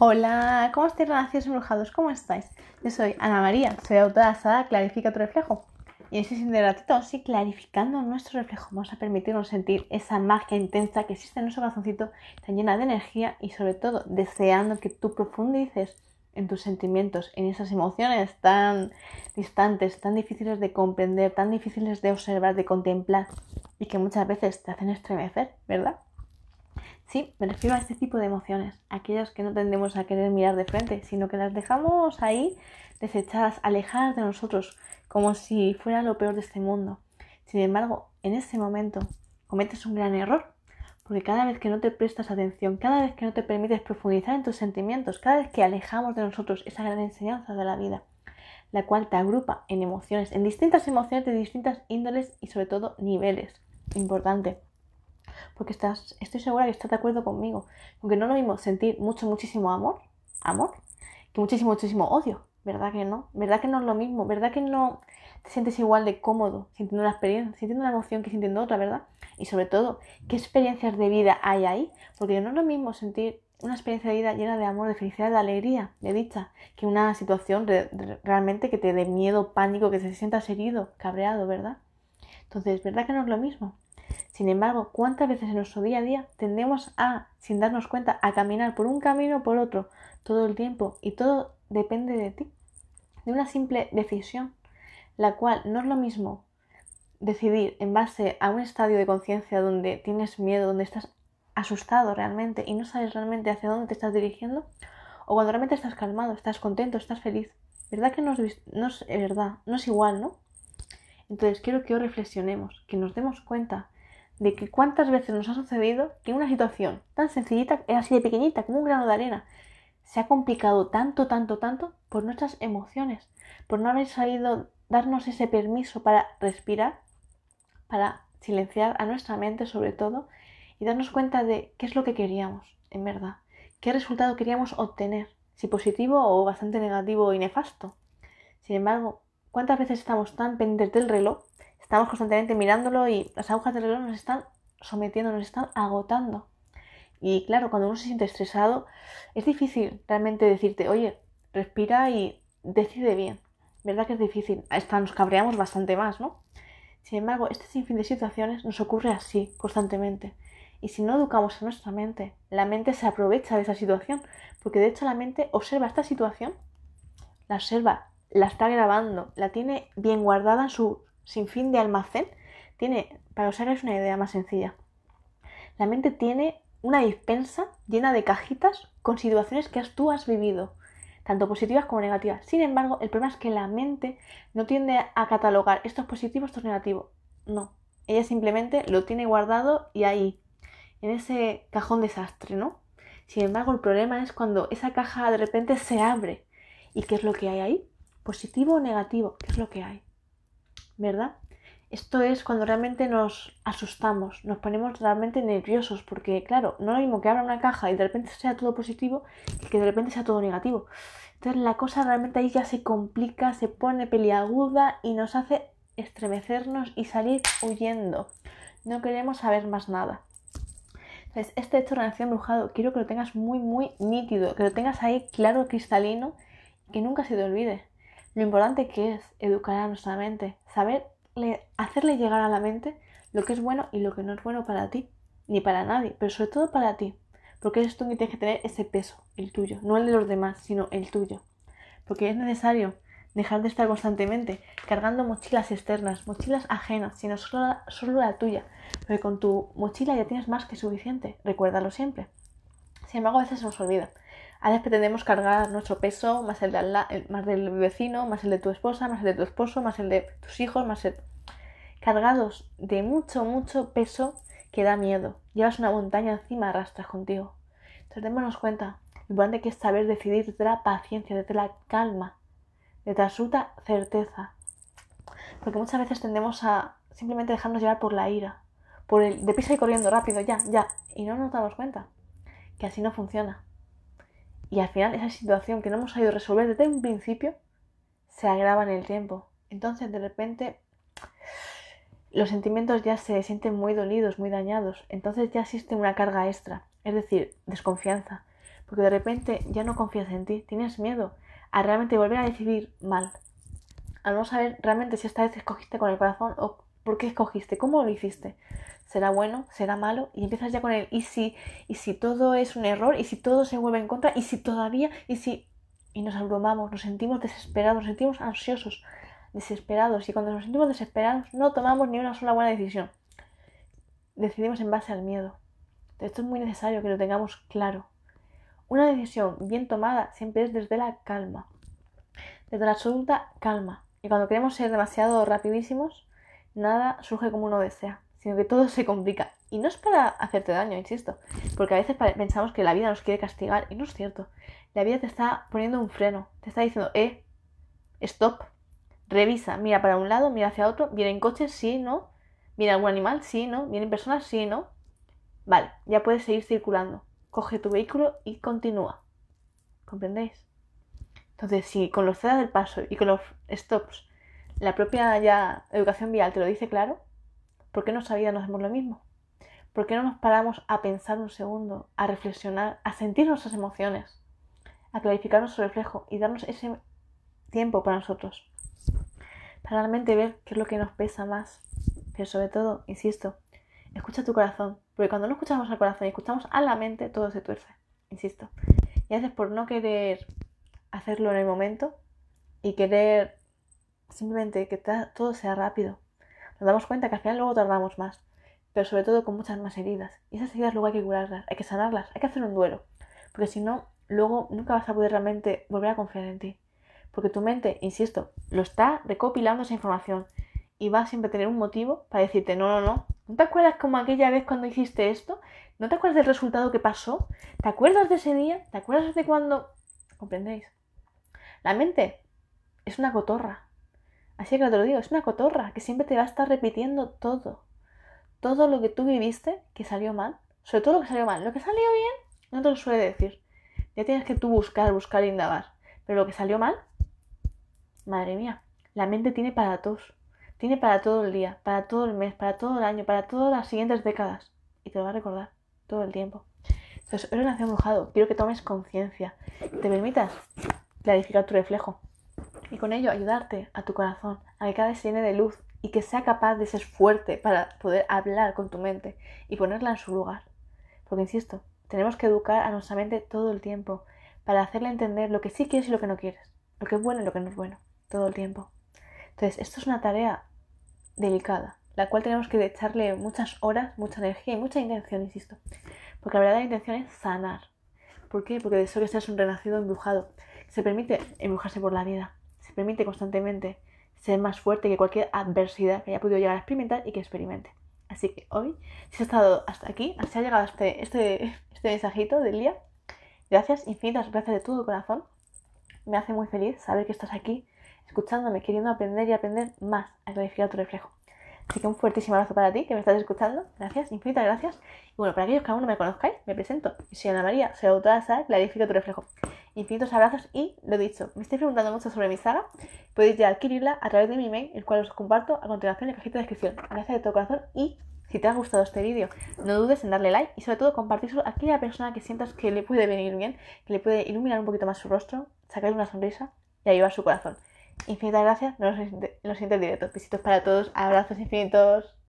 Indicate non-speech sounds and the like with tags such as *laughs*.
Hola, ¿cómo estáis, renacidos embrujados? ¿Cómo estáis? Yo soy Ana María, soy autora de Sada Clarifica tu reflejo. Y en este siguiente ratito, sí, clarificando nuestro reflejo, vamos a permitirnos sentir esa magia intensa que existe en nuestro corazoncito, tan llena de energía y sobre todo deseando que tú profundices en tus sentimientos, en esas emociones tan distantes, tan difíciles de comprender, tan difíciles de observar, de contemplar y que muchas veces te hacen estremecer, ¿verdad? Sí, me refiero a este tipo de emociones, aquellas que no tendemos a querer mirar de frente, sino que las dejamos ahí desechadas, alejadas de nosotros, como si fuera lo peor de este mundo. Sin embargo, en ese momento cometes un gran error, porque cada vez que no te prestas atención, cada vez que no te permites profundizar en tus sentimientos, cada vez que alejamos de nosotros esa gran enseñanza de la vida, la cual te agrupa en emociones, en distintas emociones de distintas índoles y sobre todo niveles. Importante porque estás, estoy segura que estás de acuerdo conmigo. Aunque no es lo mismo sentir mucho, muchísimo amor, amor, que muchísimo, muchísimo odio. ¿Verdad que no? ¿Verdad que no es lo mismo? ¿Verdad que no te sientes igual de cómodo sintiendo una experiencia, sintiendo una emoción que sintiendo otra, ¿verdad? Y sobre todo, ¿qué experiencias de vida hay ahí? Porque no es lo mismo sentir una experiencia de vida llena de amor, de felicidad, de alegría, de dicha, que una situación realmente que te dé miedo, pánico, que te sientas herido, cabreado, ¿verdad? Entonces, ¿verdad que no es lo mismo? Sin embargo, ¿cuántas veces en nuestro día a día tendemos a, sin darnos cuenta, a caminar por un camino o por otro todo el tiempo? Y todo depende de ti, de una simple decisión, la cual no es lo mismo decidir en base a un estadio de conciencia donde tienes miedo, donde estás asustado realmente y no sabes realmente hacia dónde te estás dirigiendo, o cuando realmente estás calmado, estás contento, estás feliz. ¿Verdad que no es, verdad? No es igual, ¿no? Entonces quiero que hoy reflexionemos, que nos demos cuenta de que cuántas veces nos ha sucedido que una situación tan sencillita, así de pequeñita, como un grano de arena, se ha complicado tanto, tanto, tanto por nuestras emociones, por no haber sabido darnos ese permiso para respirar, para silenciar a nuestra mente sobre todo y darnos cuenta de qué es lo que queríamos, en verdad, qué resultado queríamos obtener, si positivo o bastante negativo y nefasto. Sin embargo, ¿cuántas veces estamos tan pendientes del reloj Estamos constantemente mirándolo y las agujas del reloj nos están sometiendo, nos están agotando. Y claro, cuando uno se siente estresado, es difícil realmente decirte, oye, respira y decide bien. ¿Verdad que es difícil? Hasta nos cabreamos bastante más, ¿no? Sin embargo, este sinfín de situaciones nos ocurre así, constantemente. Y si no educamos a nuestra mente, la mente se aprovecha de esa situación, porque de hecho la mente observa esta situación, la observa, la está grabando, la tiene bien guardada en su sin fin de almacén, tiene, para os hagáis una idea más sencilla, la mente tiene una dispensa llena de cajitas con situaciones que tú has vivido, tanto positivas como negativas. Sin embargo, el problema es que la mente no tiende a catalogar esto es positivo, esto es negativo. No, ella simplemente lo tiene guardado y ahí, en ese cajón desastre, ¿no? Sin embargo, el problema es cuando esa caja de repente se abre. ¿Y qué es lo que hay ahí? ¿Positivo o negativo? ¿Qué es lo que hay? ¿Verdad? Esto es cuando realmente nos asustamos, nos ponemos realmente nerviosos, porque claro, no es lo mismo que abra una caja y de repente sea todo positivo que que de repente sea todo negativo. Entonces la cosa realmente ahí ya se complica, se pone peliaguda y nos hace estremecernos y salir huyendo. No queremos saber más nada. Entonces, este hecho de relación brujado quiero que lo tengas muy, muy nítido, que lo tengas ahí claro, cristalino, que nunca se te olvide lo importante que es educar a nuestra mente, saber hacerle llegar a la mente lo que es bueno y lo que no es bueno para ti, ni para nadie, pero sobre todo para ti, porque eres tú que tienes que tener ese peso, el tuyo, no el de los demás, sino el tuyo, porque es necesario dejar de estar constantemente cargando mochilas externas, mochilas ajenas, sino solo, solo la tuya, porque con tu mochila ya tienes más que suficiente, recuérdalo siempre. Sin embargo, a veces se nos olvida. A veces pretendemos cargar nuestro peso, más el, de más del vecino, más el de tu esposa, más el de tu esposo, más el de tus hijos, más el... Cargados de mucho, mucho peso que da miedo. Llevas una montaña encima, arrastras contigo. Entonces démonos cuenta, lo importante que es saber decidir desde la paciencia, desde la calma, desde la absoluta certeza. Porque muchas veces tendemos a simplemente dejarnos llevar por la ira, por el deprisa y corriendo rápido, ya, ya, y no nos damos cuenta que así no funciona. Y al final esa situación que no hemos sabido resolver desde un principio se agrava en el tiempo. Entonces de repente los sentimientos ya se sienten muy dolidos, muy dañados. Entonces ya existe una carga extra, es decir, desconfianza. porque de repente ya no confías en ti, tienes miedo a realmente volver a decidir mal, a no saber realmente si esta vez escogiste con el corazón o por qué escogiste, cómo lo hiciste. ¿Será bueno? ¿Será malo? Y empiezas ya con el y si, y si todo es un error, y si todo se vuelve en contra, y si todavía, y si... Y nos abrumamos, nos sentimos desesperados, nos sentimos ansiosos, desesperados. Y cuando nos sentimos desesperados no tomamos ni una sola buena decisión. Decidimos en base al miedo. Esto es muy necesario que lo tengamos claro. Una decisión bien tomada siempre es desde la calma, desde la absoluta calma. Y cuando queremos ser demasiado rapidísimos, nada surge como uno desea, sino que todo *laughs* se complica. Y no es para hacerte daño, insisto, porque a veces pensamos que la vida nos quiere castigar y no es cierto. La vida te está poniendo un freno, te está diciendo, eh, stop, revisa, mira para un lado, mira hacia otro, vienen coches, sí, no, viene algún animal, sí, no, vienen personas, sí, no. Vale, ya puedes seguir circulando. Coge tu vehículo y continúa. ¿Comprendéis? Entonces, si con los cedas del paso y con los stops la propia ya educación vial te lo dice claro, ¿por qué nuestra vida no hacemos lo mismo? ¿Por qué no nos paramos a pensar un segundo, a reflexionar, a sentir nuestras emociones, a clarificar nuestro reflejo y darnos ese tiempo para nosotros? Para realmente ver qué es lo que nos pesa más. Pero sobre todo, insisto, escucha tu corazón. Porque cuando no escuchamos al corazón y escuchamos a la mente, todo se tuerce. Insisto. Y a veces por no querer hacerlo en el momento y querer simplemente que todo sea rápido, nos damos cuenta que al final luego tardamos más, pero sobre todo con muchas más heridas. Y esas heridas luego hay que curarlas, hay que sanarlas, hay que hacer un duelo, porque si no, luego nunca vas a poder realmente volver a confiar en ti. Porque tu mente, insisto, lo está recopilando esa información y va a siempre tener un motivo para decirte, no, no, no, ¿no te acuerdas como aquella vez cuando hiciste esto? ¿No te acuerdas del resultado que pasó? ¿Te acuerdas de ese día? ¿Te acuerdas de cuando... ¿Comprendéis? La mente es una cotorra. Así que te lo digo, es una cotorra que siempre te va a estar repitiendo todo. Todo lo que tú viviste que salió mal. Sobre todo lo que salió mal. Lo que salió bien no te lo suele decir. Ya tienes que tú buscar, buscar e indagar. Pero lo que salió mal, madre mía, la mente tiene para todos. Tiene para todo el día, para todo el mes, para todo el año, para todas las siguientes décadas. Y te lo va a recordar todo el tiempo. Entonces, hoy nació embrujado. Quiero que tomes conciencia. Te permitas clarificar tu reflejo y con ello ayudarte a tu corazón a que cada vez se llene de luz y que sea capaz de ser fuerte para poder hablar con tu mente y ponerla en su lugar. Porque insisto, tenemos que educar a nuestra mente todo el tiempo para hacerle entender lo que sí quieres y lo que no quieres, lo que es bueno y lo que no es bueno, todo el tiempo. Entonces, esto es una tarea delicada, la cual tenemos que echarle muchas horas, mucha energía y mucha intención, insisto. Porque la verdadera intención es sanar. ¿Por qué? Porque de eso que seas un renacido embrujado. Se permite embrujarse por la vida permite constantemente ser más fuerte que cualquier adversidad que haya podido llegar a experimentar y que experimente. Así que hoy, si has estado hasta aquí, si ha llegado este, este, este mensajito del día, gracias, infinitas gracias de todo corazón. Me hace muy feliz saber que estás aquí, escuchándome, queriendo aprender y aprender más a clarificar tu reflejo. Así que un fuertísimo abrazo para ti que me estás escuchando. Gracias, infinitas gracias. Y bueno, para aquellos que aún no me conozcáis, me presento. Soy Ana María, soy autora de Clarifica tu reflejo infinitos abrazos y, lo dicho, me estáis preguntando mucho sobre mi saga, podéis ya adquirirla a través de mi email, el cual os comparto a continuación en la cajita de descripción. Gracias de todo corazón y si te ha gustado este vídeo, no dudes en darle like y sobre todo compartírselo a aquella persona que sientas que le puede venir bien, que le puede iluminar un poquito más su rostro, sacarle una sonrisa y ayudar su corazón. Infinitas gracias, nos vemos en los. Besitos para todos, abrazos infinitos.